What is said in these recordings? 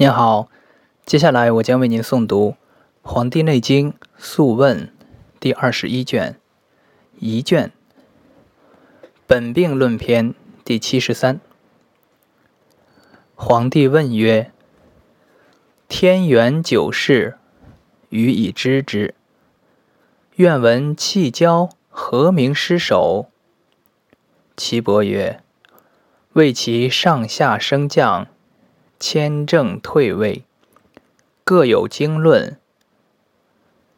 您好，接下来我将为您诵读《黄帝内经·素问》第二十一卷一卷《本病论篇》第七十三。皇帝问曰：“天元九世，予以知之。愿闻气交何名失守？”岐伯曰：“为其上下升降。”谦正退位，各有经论，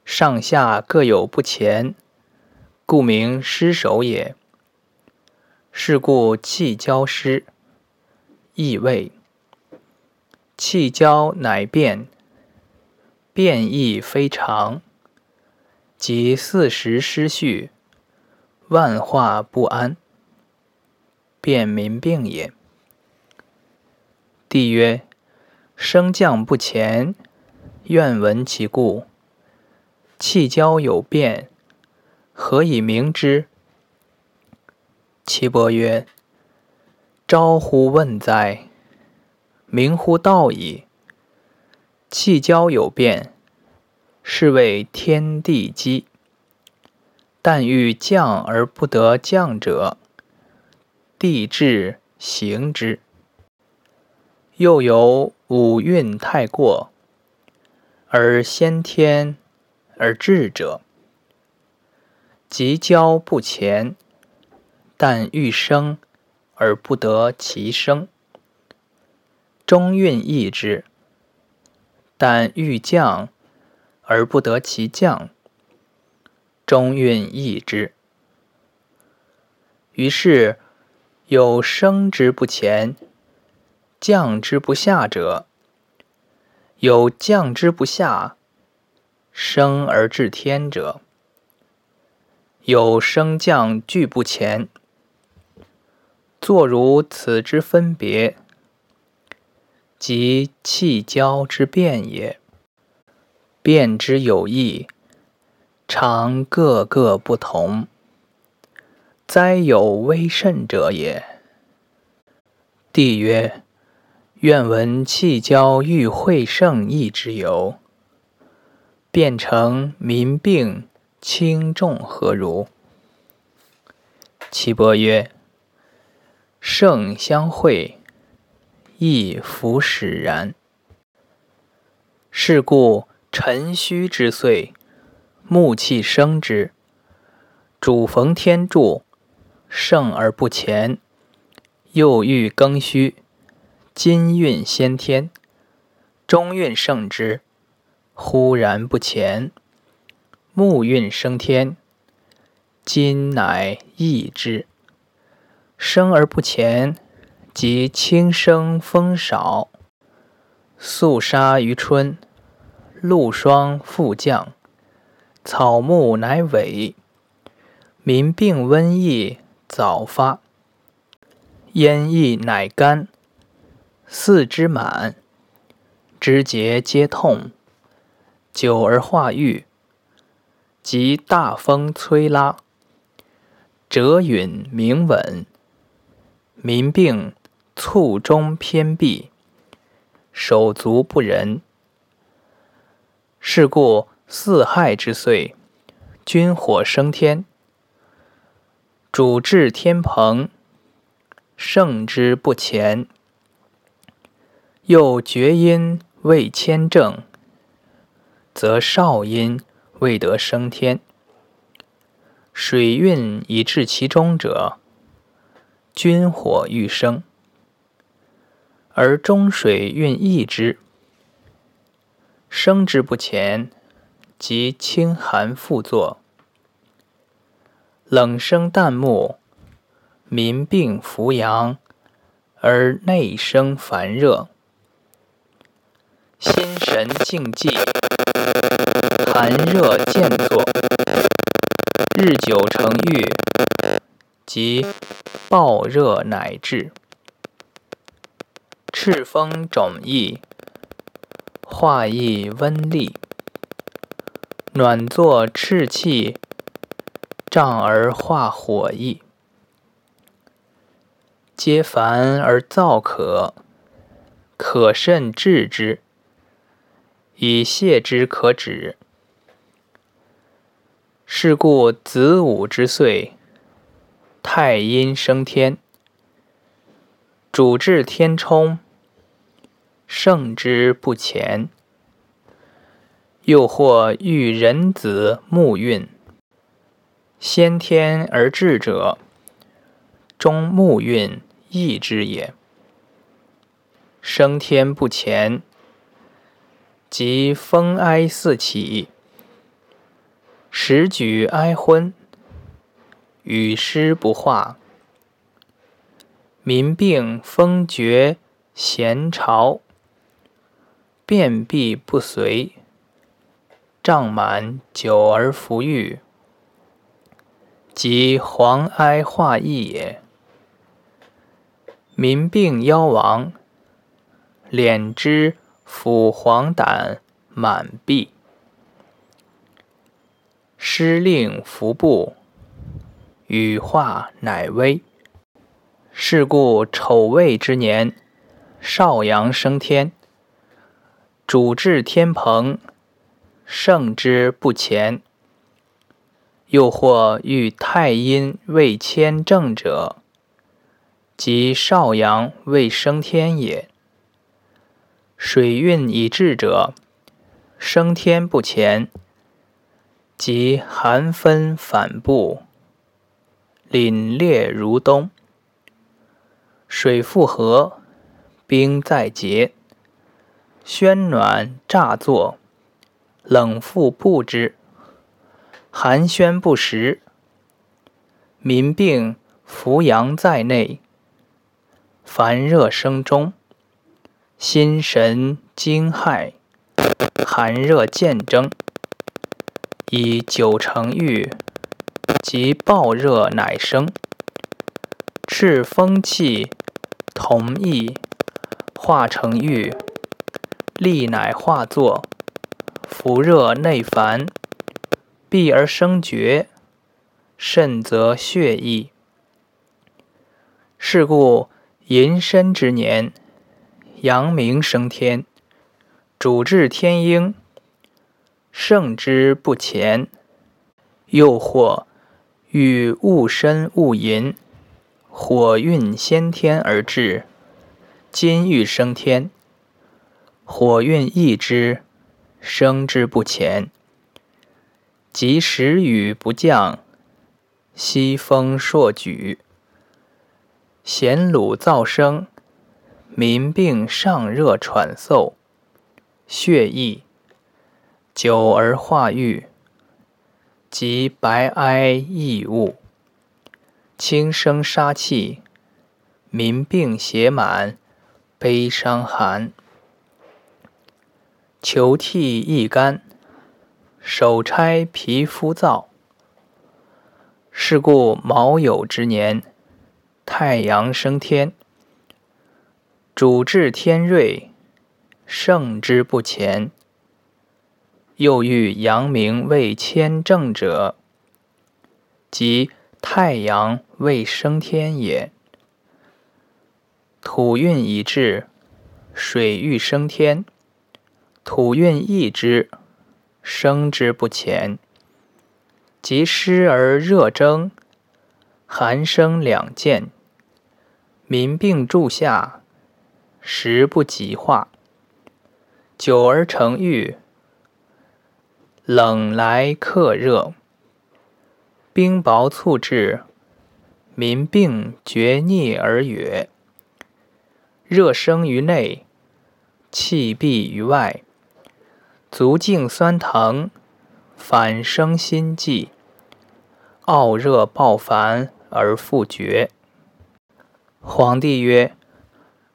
上下各有不前，故名失守也。是故气交失，易位。气交乃变，变易非常，即四时失序，万化不安，便民病也。帝曰：“升降不前，愿闻其故。气交有变，何以明之？”岐伯曰：“招乎问哉！明乎道矣。气交有变，是谓天地机。但欲降而不得降者，地至行之。”又有五运太过，而先天而智者，即交不前，但欲生而不得其生；中运易之，但欲降而不得其降，中运易之。于是有生之不前。降之不下者，有降之不下，生而至天者，有升降俱不前。作如此之分别，即气交之变也。变之有异，常各个不同，哉有微甚者也。帝曰。愿闻气交欲会圣意之由，变成民病轻重何如？岐伯曰：圣相会，亦弗使然。是故辰戌之岁，木气生之，主逢天柱，盛而不前，又欲更戌。金运先天，中运盛之，忽然不前；木运升天，金乃易之。生而不前，即轻生风少。肃杀于春，露霜复降，草木乃萎，民病瘟疫早发，烟疫乃干。四肢满，肢节皆痛，久而化瘀，即大风吹拉，折允明稳，民病卒中偏闭，手足不仁。是故四害之岁，君火升天，主治天蓬，圣之不前。又厥阴未迁正，则少阴未得升天。水运以至其中者，君火欲生，而中水运易之，生之不前，即清寒复作，冷生旦暮，民病伏阳，而内生烦热。心神静寂，寒热渐作，日久成郁，即暴热乃至。赤风肿溢，化亦温厉，暖作赤气，胀而化火溢，皆烦而燥渴。可慎治之，以泄之可止。是故子午之岁，太阴升天，主治天冲，圣之不前。又或遇人子木运，先天而至者，终木运易之也。升天不前，即风哀四起，时举哀昏，与诗不化，民病风绝，咸潮，变弊不随。胀满久而弗愈，即黄哀化意也。民病夭亡，敛之腐黄疸满闭，失令服部，羽化乃微。是故丑未之年，少阳升天，主治天蓬。盛之不前，又或遇太阴未迁正者，即少阳未升天也。水运已至者，升天不前，即寒分反布，凛冽如冬。水复合，冰在结，宣暖乍作。冷复不之，寒暄不时。民病伏阳在内，烦热生中，心神惊骇，寒热渐征，以九成郁，及暴热乃生，赤风气同意，化成郁，力乃化作。伏热内烦，闭而生厥，肾则血溢。是故寅申之年，阳明升天，主治天婴，圣之不前。又或遇戊申戊寅，火运先天而至，金欲升天，火运易之。生之不前，及时雨不降，西风朔举，咸鲁噪声，民病上热喘嗽，血溢，久而化瘀，及白哀异物，轻生杀气，民病邪满，悲伤寒。求涕易干，手拆皮肤燥。是故卯酉之年，太阳升天，主治天瑞，圣之不前。又遇阳明未迁正者，即太阳未升天也。土运已至，水欲升天。土运易之，生之不前。及湿而热蒸，寒生两见。民病住下，食不及化。久而成郁，冷来克热，冰雹促至，民病厥逆而哕。热生于内，气闭于外。足胫酸疼，反生心悸，傲热暴烦而复绝。皇帝曰：“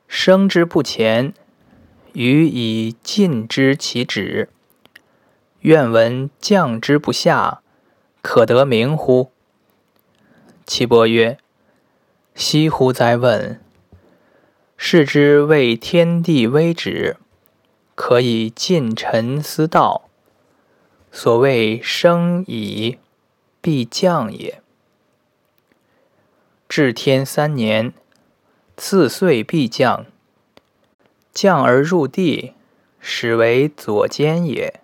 生之不前，予以尽之其止。愿闻降之不下，可得名乎？”岐伯曰：“惜乎哉问！是之谓天地微止。”可以尽臣思道，所谓生以必降也。至天三年，次岁必降。降而入地，始为左肩也。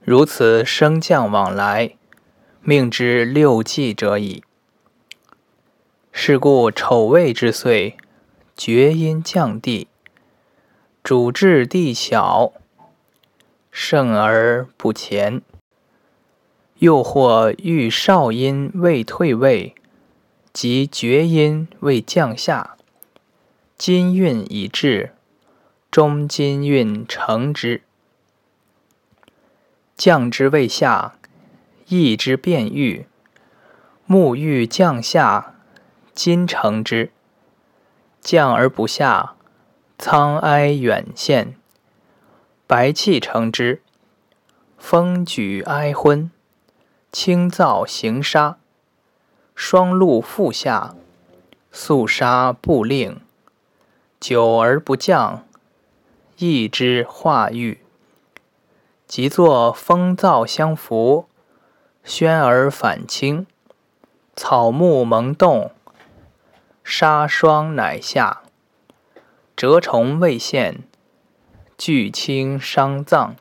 如此升降往来，命之六纪者矣。是故丑未之岁，厥阴降地，主治地小，盛而不前。又或遇少阴未退位，即厥阴未降下，金运已至，中金运成之。降之未下，意之变欲，木欲降下。金成之，降而不下，苍哀远现；白气成之，风举哀昏，清燥行杀，霜露复下，肃杀不令，久而不降，益之化郁。即作风燥相扶，宣而反清，草木萌动。沙霜乃下，蛰虫未现，巨清伤脏。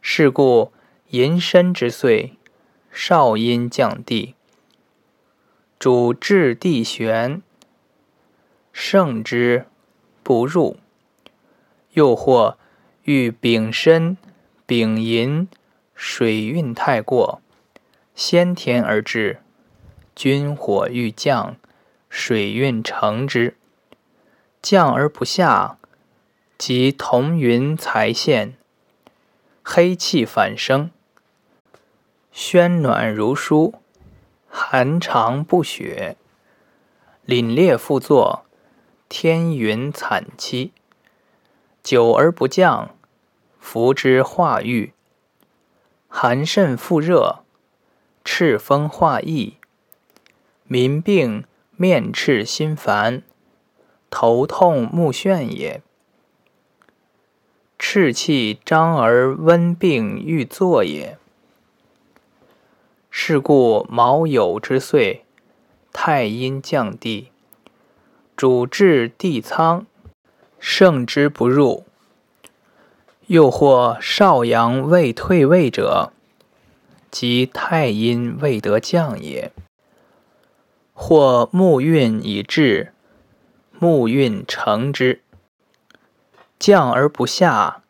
是故寅申之岁，少阴降地，主治地玄，盛之不入。又或遇丙申、丙寅，水运太过，先天而至。君火欲降，水运成之，降而不下，即同云才现，黑气反生，宣暖如疏，寒长不雪，凛冽复作，天云惨凄，久而不降，伏之化郁，寒甚复热，赤风化疫。民病面赤心烦，头痛目眩也。赤气张而温病欲作也。是故卯酉之岁，太阴降地，主治地仓，盛之不入。又或少阳未退位者，即太阴未得降也。或木运已至，木运成之，降而不下，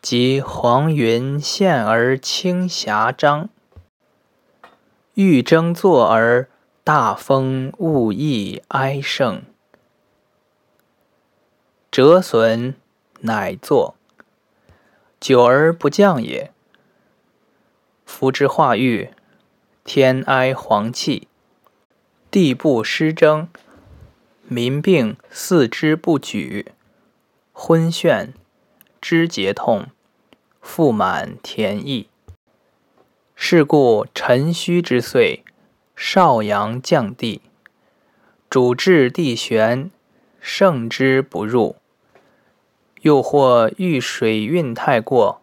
即黄云现而青霞张，欲争作而大风物易哀盛，折损乃作，久而不降也。夫之化育，天哀黄气。地不失征，民病四肢不举，昏眩，肢节痛，腹满田溢。是故辰戌之岁，少阳降地，主至地玄，盛之不入。又或遇水运太过，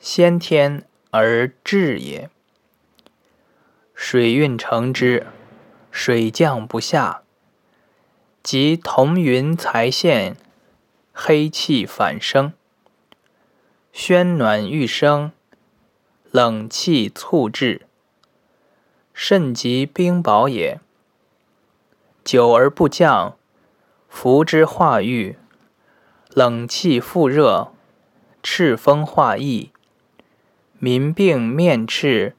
先天而至也。水运成之。水降不下，即同云才现，黑气反生，宣暖欲生，冷气促滞，肾及冰雹也。久而不降，伏之化郁，冷气复热，赤风化疫，民病面赤，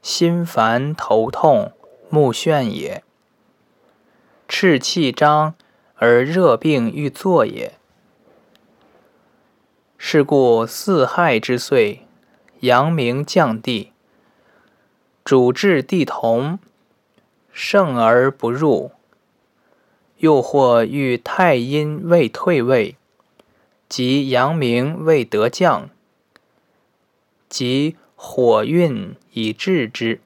心烦头痛。目眩也，赤气张而热病欲作也。是故四害之岁，阳明降地，主治地同，盛而不入。又或遇太阴未退位，即阳明未得降，即火运已至之。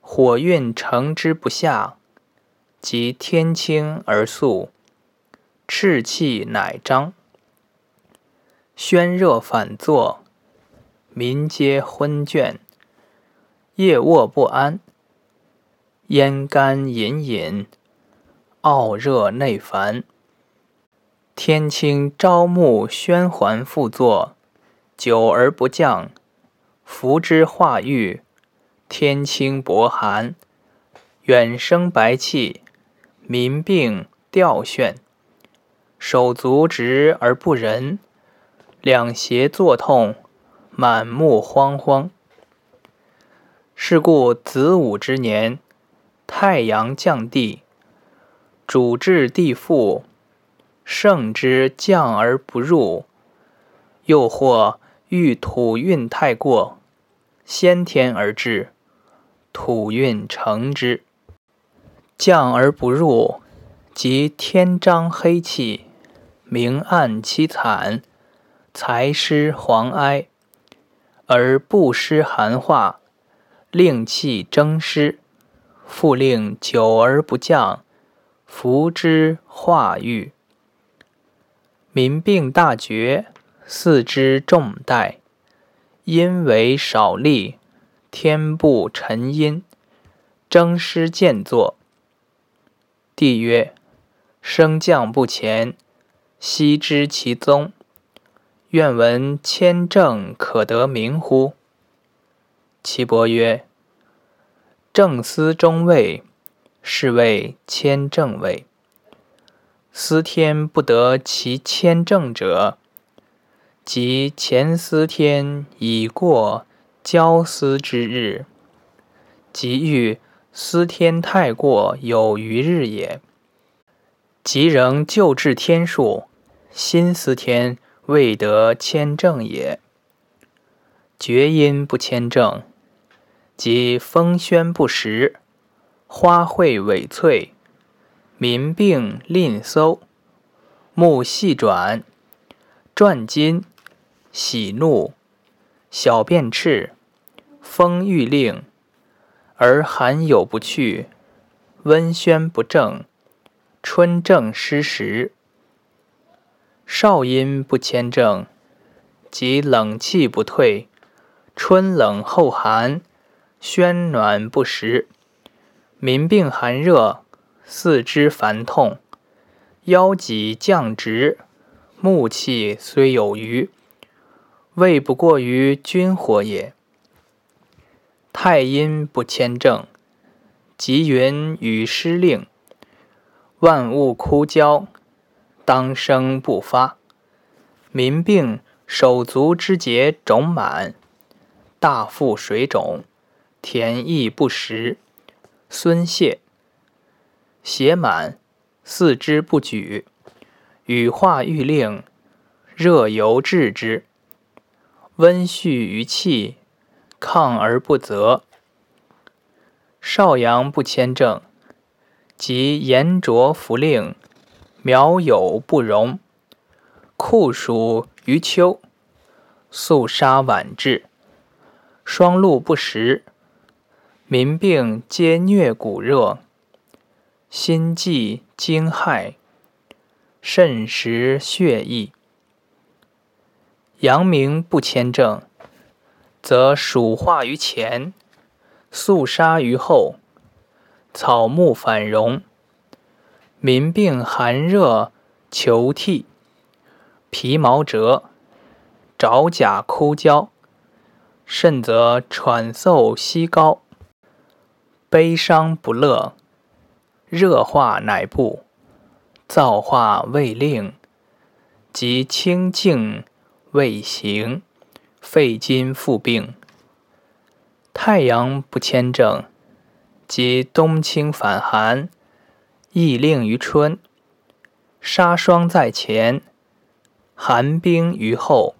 火运成之不下，即天清而肃，赤气乃张，宣热反作，民皆昏倦，夜卧不安，咽干隐隐，傲热内烦，天清朝暮喧环复作，久而不降，伏之化郁。天清薄寒，远生白气，民病吊眩，手足直而不仁，两胁作痛，满目慌慌。是故子午之年，太阳降地，主至地腹。盛之降而不入，又或遇土运太过，先天而至，土运成之。降而不入，即天章黑气，明暗凄惨，财失黄哀，而不失寒化，令气征失，复令久而不降，伏之化郁。民病大绝，四肢重带，阴为少力，天不沉阴，征师见作。帝曰：升降不前，悉知其宗。愿闻千正可得名乎？岐伯曰：正思中位，是谓千正位。思天不得其谦正者，即前思天已过交思之日，即欲思天太过有余日也。即仍旧制天数，新思天未得谦正也。厥阴不谦正，即风宣不实，花卉萎翠。民病吝搜，目细转，转筋，喜怒，小便赤，风欲令，而寒有不去，温宣不正，春正失时。少阴不迁正，即冷气不退，春冷后寒，宣暖不实，民病寒热。四肢烦痛，腰脊降直，木气虽有余，未不过于君火也。太阴不迁正，吉云与失令，万物枯焦，当生不发。民病手足之节肿满，大腹水肿，田亦不食，孙泄。血满，四肢不举，羽化欲令，热由治之。温煦于气，亢而不泽。少阳不谦正，即言浊弗令，苗有不容。酷暑于秋，肃杀晚至，霜露不时，民病皆疟骨热。心悸惊骇，肾实血溢。阳明不谦正，则暑化于前，肃杀于后，草木反荣。民病寒热，求涕，皮毛折，爪甲枯焦，甚则喘嗽息高，悲伤不乐。热化乃不，燥化未令，即清静未行，肺经复病。太阳不谦正，即冬清反寒，意令于春，杀霜在前，寒冰于后，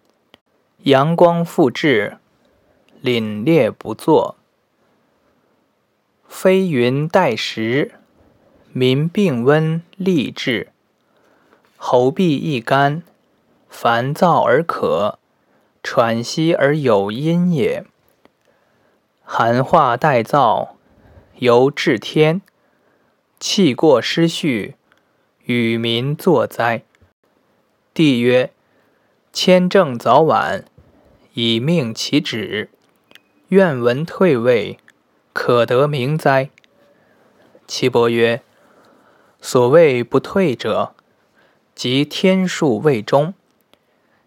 阳光复至，凛冽不作，飞云待时。民病温痢至，喉痹易干，烦躁而渴，喘息而有阴也。寒化待燥，由至天，气过失序，与民作灾。帝曰：千正早晚，以命其止。愿闻退位，可得名哉？岐伯曰。所谓不退者，即天数未终，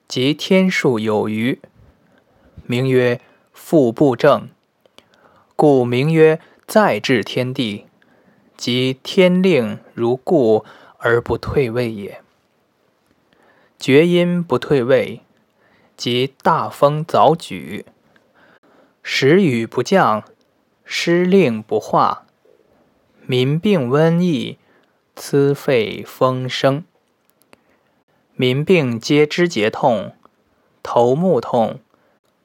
即天数有余，名曰复不正。故名曰再治天地，即天令如故而不退位也。厥阴不退位，即大风早举，时雨不降，失令不化，民病瘟疫，笞肺风生。民病皆肢节痛、头目痛、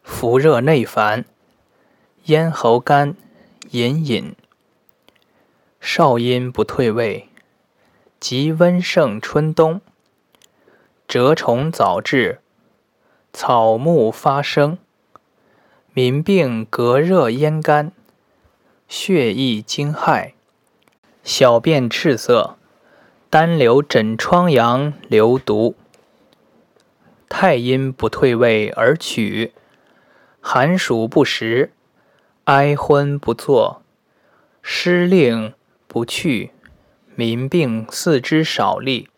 伏热内烦。咽喉干，隐隐。少阴不退位，即温盛春冬。蛰虫早至，草木发生。民病隔热咽干，血溢惊骇，小便赤色，单留枕疮疡流毒。太阴不退位而取，寒暑不时。哀昏不作，失令不去，民病四肢少力，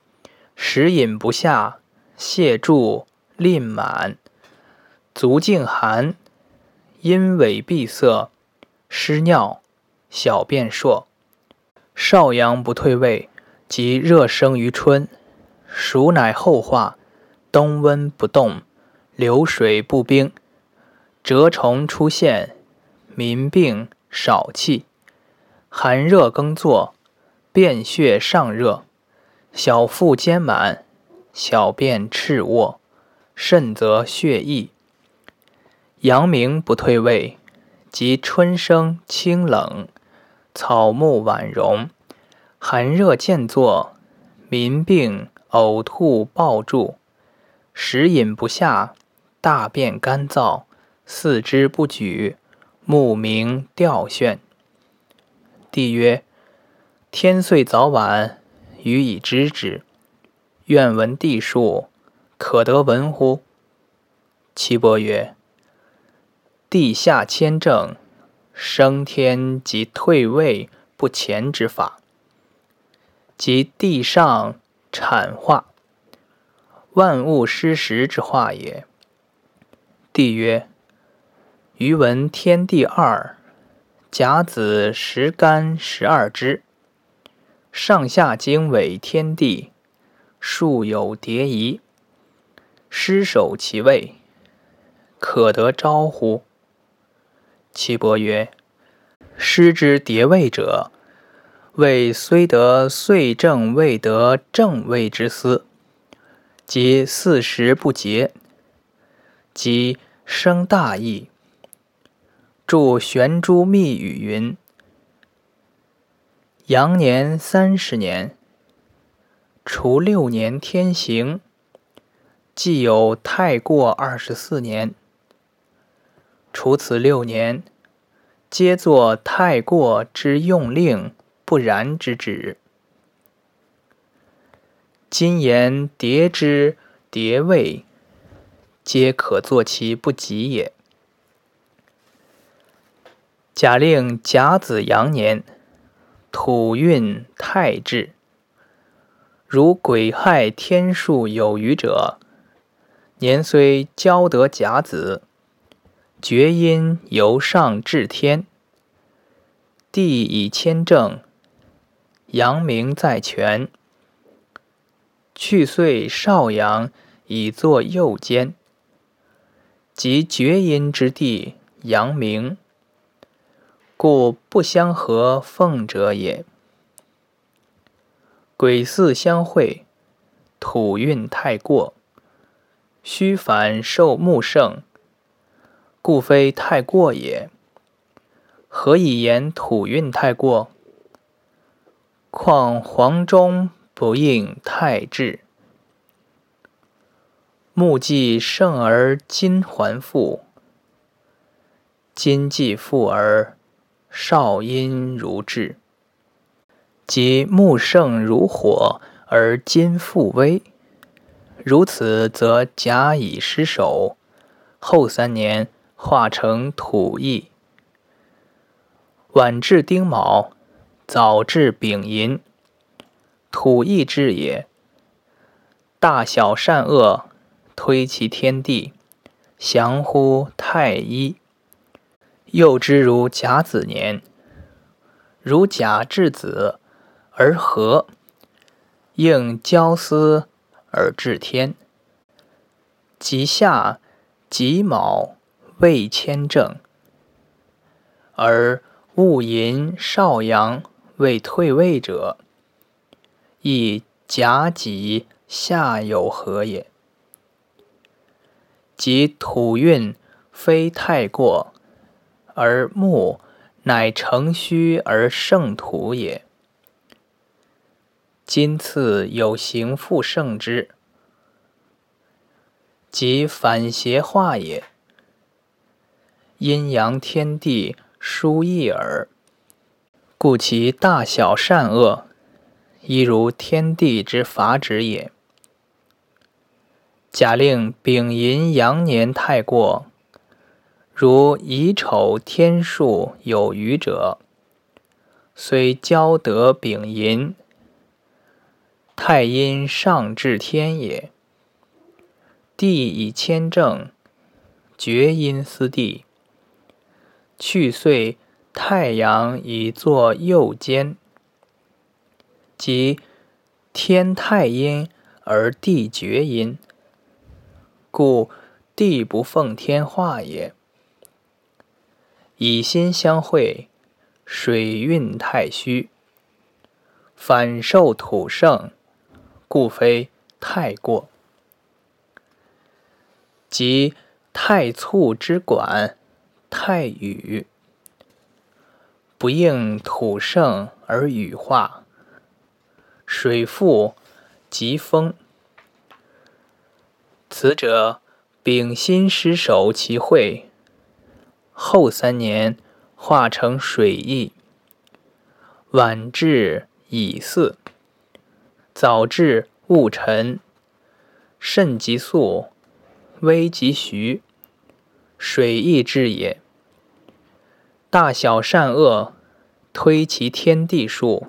食饮不下，泻注吝满，足径寒，阴痿闭塞，失尿，小便数。少阳不退位，即热生于春，暑乃后化，冬温不动，流水不冰，蛰虫出现。民病少气，寒热更作，便血上热，小腹坚满，小便赤卧，甚则血溢。阳明不退位，即春生清冷，草木晚荣，寒热渐作，民病呕吐暴注，食饮不下，大便干燥，四肢不举。目明吊眩。帝曰：“天岁早晚，予以知之。愿闻地数，可得闻乎？”岐伯曰：“地下谦正，升天及退位不前之法，即地上产化，万物失时之化也。”帝曰。余闻天地二，甲子十干十二支，上下经纬天地，数有迭移，失守其位，可得招乎？岐伯曰：失之迭位者，谓虽得岁正未得正位之思，即四时不节，即生大义。著玄珠密语云：“阳年三十年，除六年天行，既有太过二十四年。除此六年，皆作太过之用令，不然之旨。今言迭之迭位，皆可作其不及也。”假令甲子阳年，土运太至，如癸亥天数有余者，年虽交得甲子，厥阴由上至天，地以谦正，阳明在权，去岁少阳以作右肩，即厥阴之地，阳明。故不相合奉者也。癸巳相会，土运太过，虚反受木盛，故非太过也。何以言土运太过？况黄中不应太至，木既盛而金还复，金既复而。少阴如至，即木盛如火，而金复微。如此，则甲乙失守，后三年化成土役。晚至丁卯，早至丙寅，土役至也。大小善恶，推其天地，降乎太一。幼之如甲子年，如甲至子而和，应交思而治天。及夏己卯未迁正，而戊寅少阳未退位者，亦甲己夏有合也。即土运非太过，而木乃成虚而胜土也。今次有形复胜之。即反邪化也，阴阳天地殊异耳。故其大小善恶，亦如天地之法旨也。假令丙寅阳年太过，如乙丑天数有余者，虽交得丙寅，太阴上至天也。地以谦正，厥阴司地，去岁太阳以作右肩，即天太阴而地厥阴，故地不奉天化也。以心相会，水运太虚，反受土盛，故非太过。即太簇之管，太雨，不应土盛而雨化，水复即风。此者丙辛失守其会，后三年化成水翼，晚至乙巳，早至戊辰，甚极速。危及徐，水亦至也。大小善恶，推其天地数，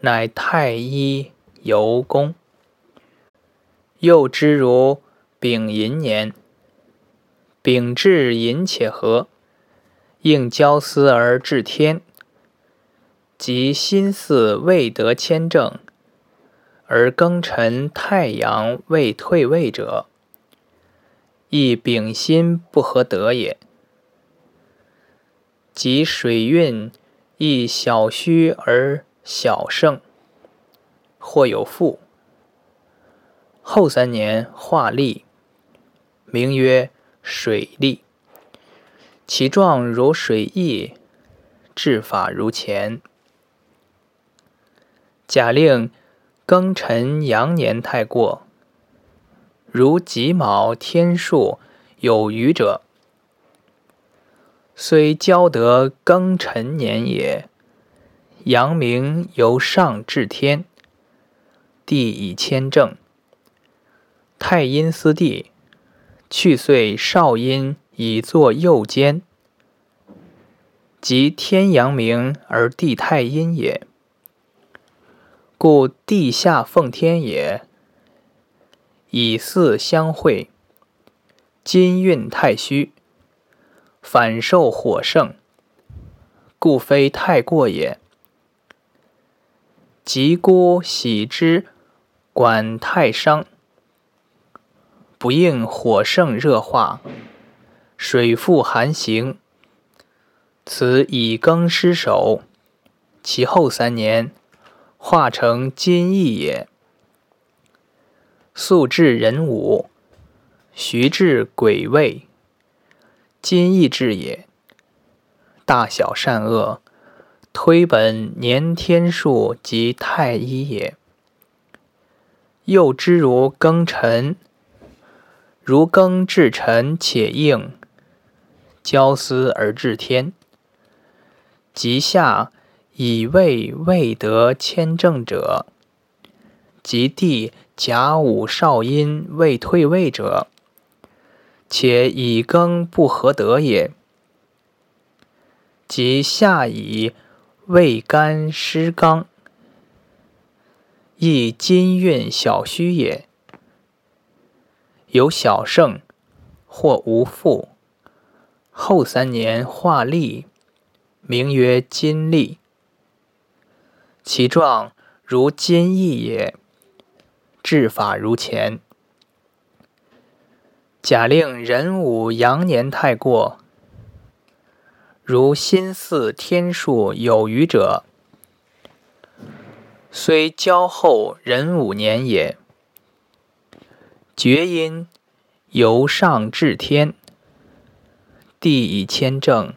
乃太一由功。又之如丙寅年，丙至寅且合，应交思而治天。即心思未得谦正，而庚辰太阳未退位者。亦丙辛不合德也。即水运亦小虚而小盛，或有负。后三年化利，名曰水利。其状如水翼，治法如前。假令庚辰阳年太过。如己卯天数有余者，虽交得庚辰年也，阳明由上至天，地以谦正。太阴司地，去岁少阴以作右肩，即天阳明而地太阴也，故地下奉天也。以四相会，金运太虚，反受火盛，故非太过也。吉孤喜之，管太伤，不应火盛热化，水复寒行。此以庚失守，其后三年化成金翼也。素至人武，徐至鬼位，今亦至也。大小善恶，推本年天数及太一也。又之如庚辰，如庚至辰且应，交思而治天。及夏以未未得谦正者，及地。甲午少阴未退位者，且以庚不合德也。即夏以未干失刚，亦金运小虚也。有小胜或无负。后三年化利，名曰金利。其状如金翼也，治法如前。假令壬午阳年太过，如心似天数有余者，虽交后壬午年也。厥阴由上至天。地以谦正，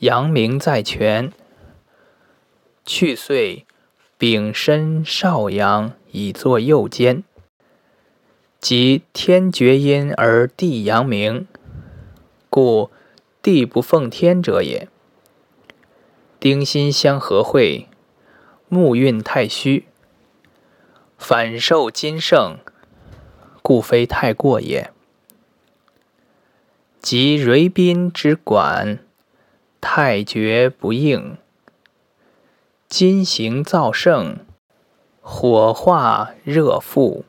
阳明在权。去岁丙申少阳以作右肩，即天厥阴而地阳明，故地不奉天者也。丁辛相合会，木运太虚，反受金盛，故非太过也。即瑞宾之管，太绝不应。金行燥盛，火化热复，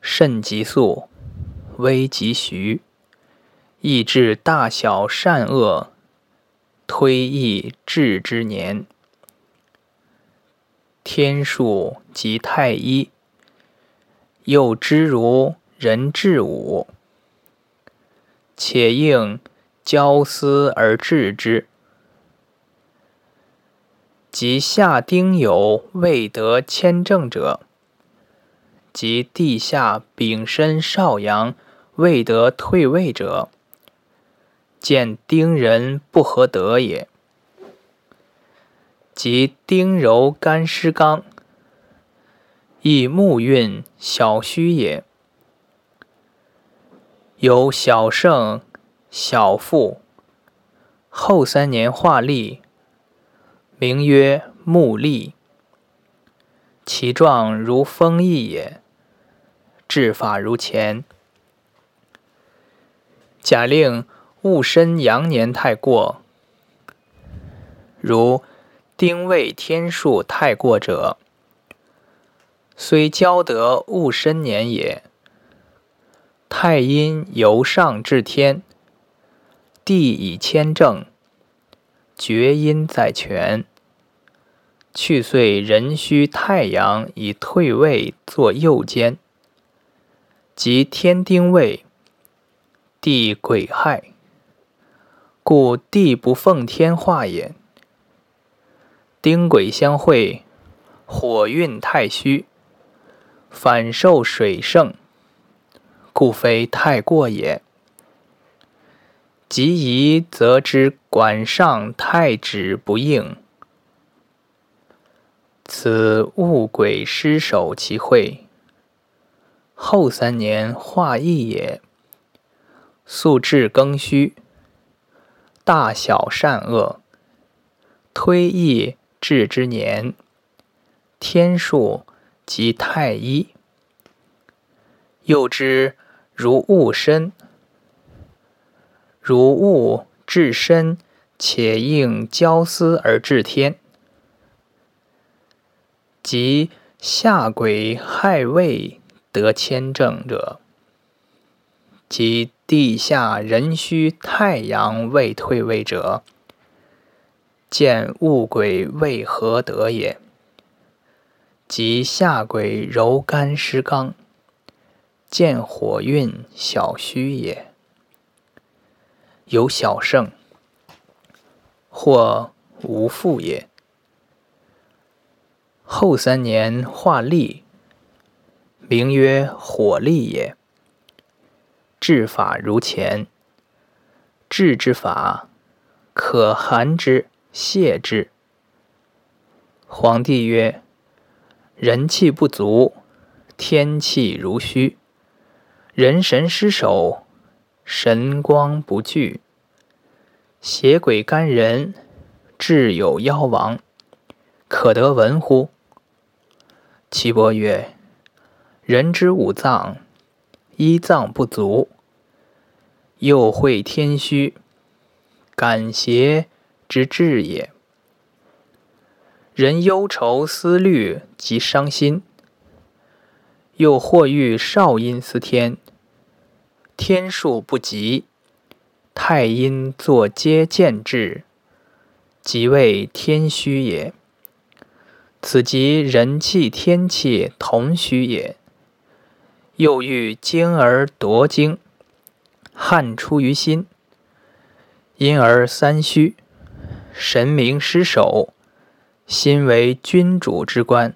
肾极素，微急徐，意志大小善恶，推易治之年。天数及太一，又知如人至午。且应交思而治之。即下丁酉未得签证者，即地下丙申少阳未得退位者，见丁人不合德也。即丁柔干湿刚，亦木运小虚也。有小胜、小负，后三年化利，名曰木利。其状如风翼也，治法如前。假令戊申阳年太过，如丁未天数太过者，虽交得戊申年也。太阴由上至天，地以谦正，厥阴在权。去岁壬戌太阳以退位作右肩，即天丁位，地癸亥，故地不奉天化也。丁癸相会，火运太虚，反受水盛。故非太过也。及宜则知管上太指不应，此物鬼失守其会。后三年化异也。素至庚戌，大小善恶，推易至之年，天数及太一。又知。如物身，如物至身，且应交思而至天。即下癸亥未得签证者，即地下壬戌太阳未退位者，见物癸未合得也。即下癸柔干湿刚。见火运小虚也，有小胜或无复也。后三年化利，名曰火利也。治法如前。治之法，可寒之、泻之。皇帝曰：人气不足，天气如虚。人神失守，神光不聚，邪鬼干人，志有夭亡，可得闻乎？岐伯曰：人之五脏，一脏不足，又会天虚，感邪之至也。人忧愁思虑及伤心，又或遇少阴司天，天数不及，太阴作皆见至，即为天虚也。此即人气天气同虚也。又欲精而夺精，汗出于心，因而三虚，神明失守，心为君主之官，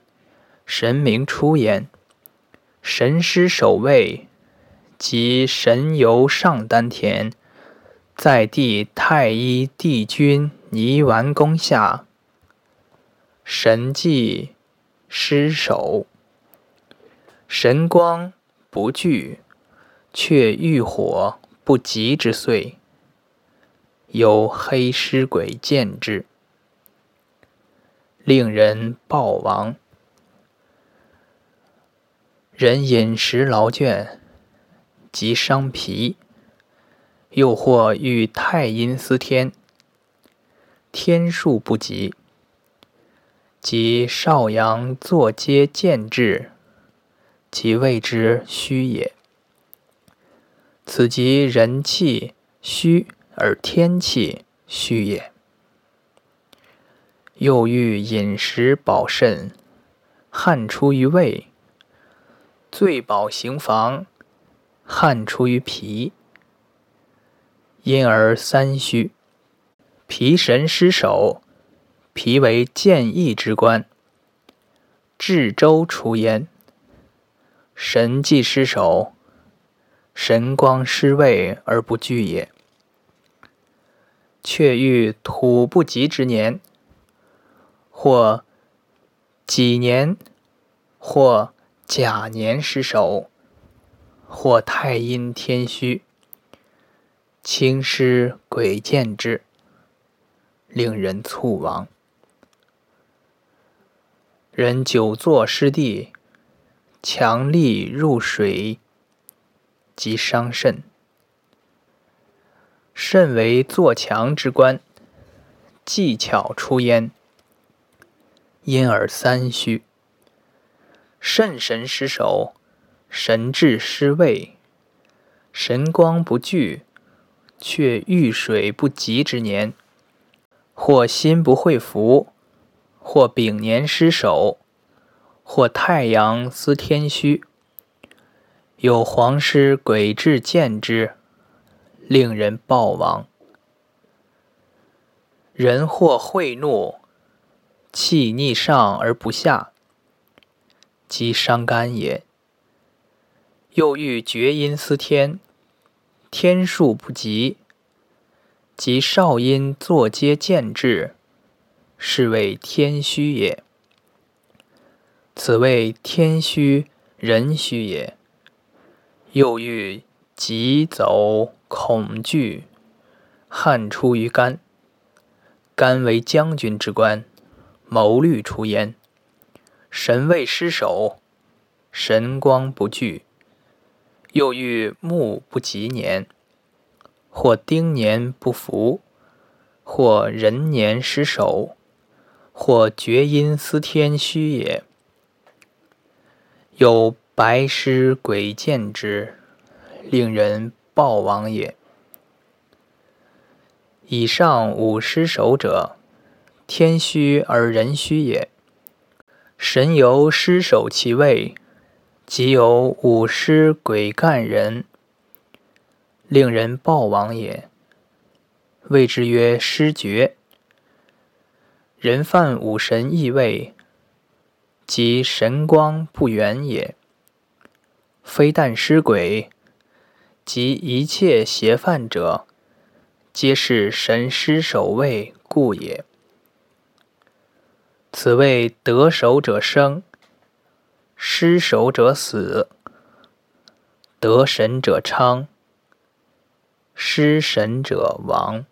神明出焉。神师守卫，即神游上丹田，在地太一帝君泥丸宫下，神迹失守，神光不惧，却遇火不及之岁，有黑尸鬼见之，令人暴亡。人饮食劳倦，即伤脾；又或遇太阴司天，天数不及，即少阳坐皆见至，即谓之虚也。此即人气虚而天气虚也。又欲饮食饱肾，汗出于胃。醉饱行房，汗出于脾，因而三虚。脾神失守，脾为健益之官，至周出焉。神既失守，神光失位而不惧也。却遇土不及之年，或几年，或。甲年失守，或太阴天虚，青尸鬼见之，令人猝亡。人久坐失地，强力入水，即伤肾。肾为坐强之官，技巧出焉，因而三虚。肾神失守，神志失位，神光不聚，却遇水不及之年，或心不会服，或丙年失守，或太阳司天虚，有黄师鬼志见之，令人暴亡。人或会怒，气逆上而不下。即伤肝也。又遇厥阴司天，天数不及，即少阴作皆见至，是谓天虚也。此谓天虚人虚也。又遇疾走恐惧，汗出于肝，肝为将军之官，谋虑出焉。神位失守，神光不惧，又遇木不及年，或丁年不服，或壬年失守，或厥阴司天虚也。有白尸鬼见之，令人暴亡也。以上五失守者，天虚而人虚也。神游失守其位，即有五尸鬼干人，令人暴亡也。谓之曰失绝。人犯五神异位，即神光不远也。非但失鬼，即一切邪犯者，皆是神失守位故也。此谓得守者生，失守者死；得神者昌，失神者亡。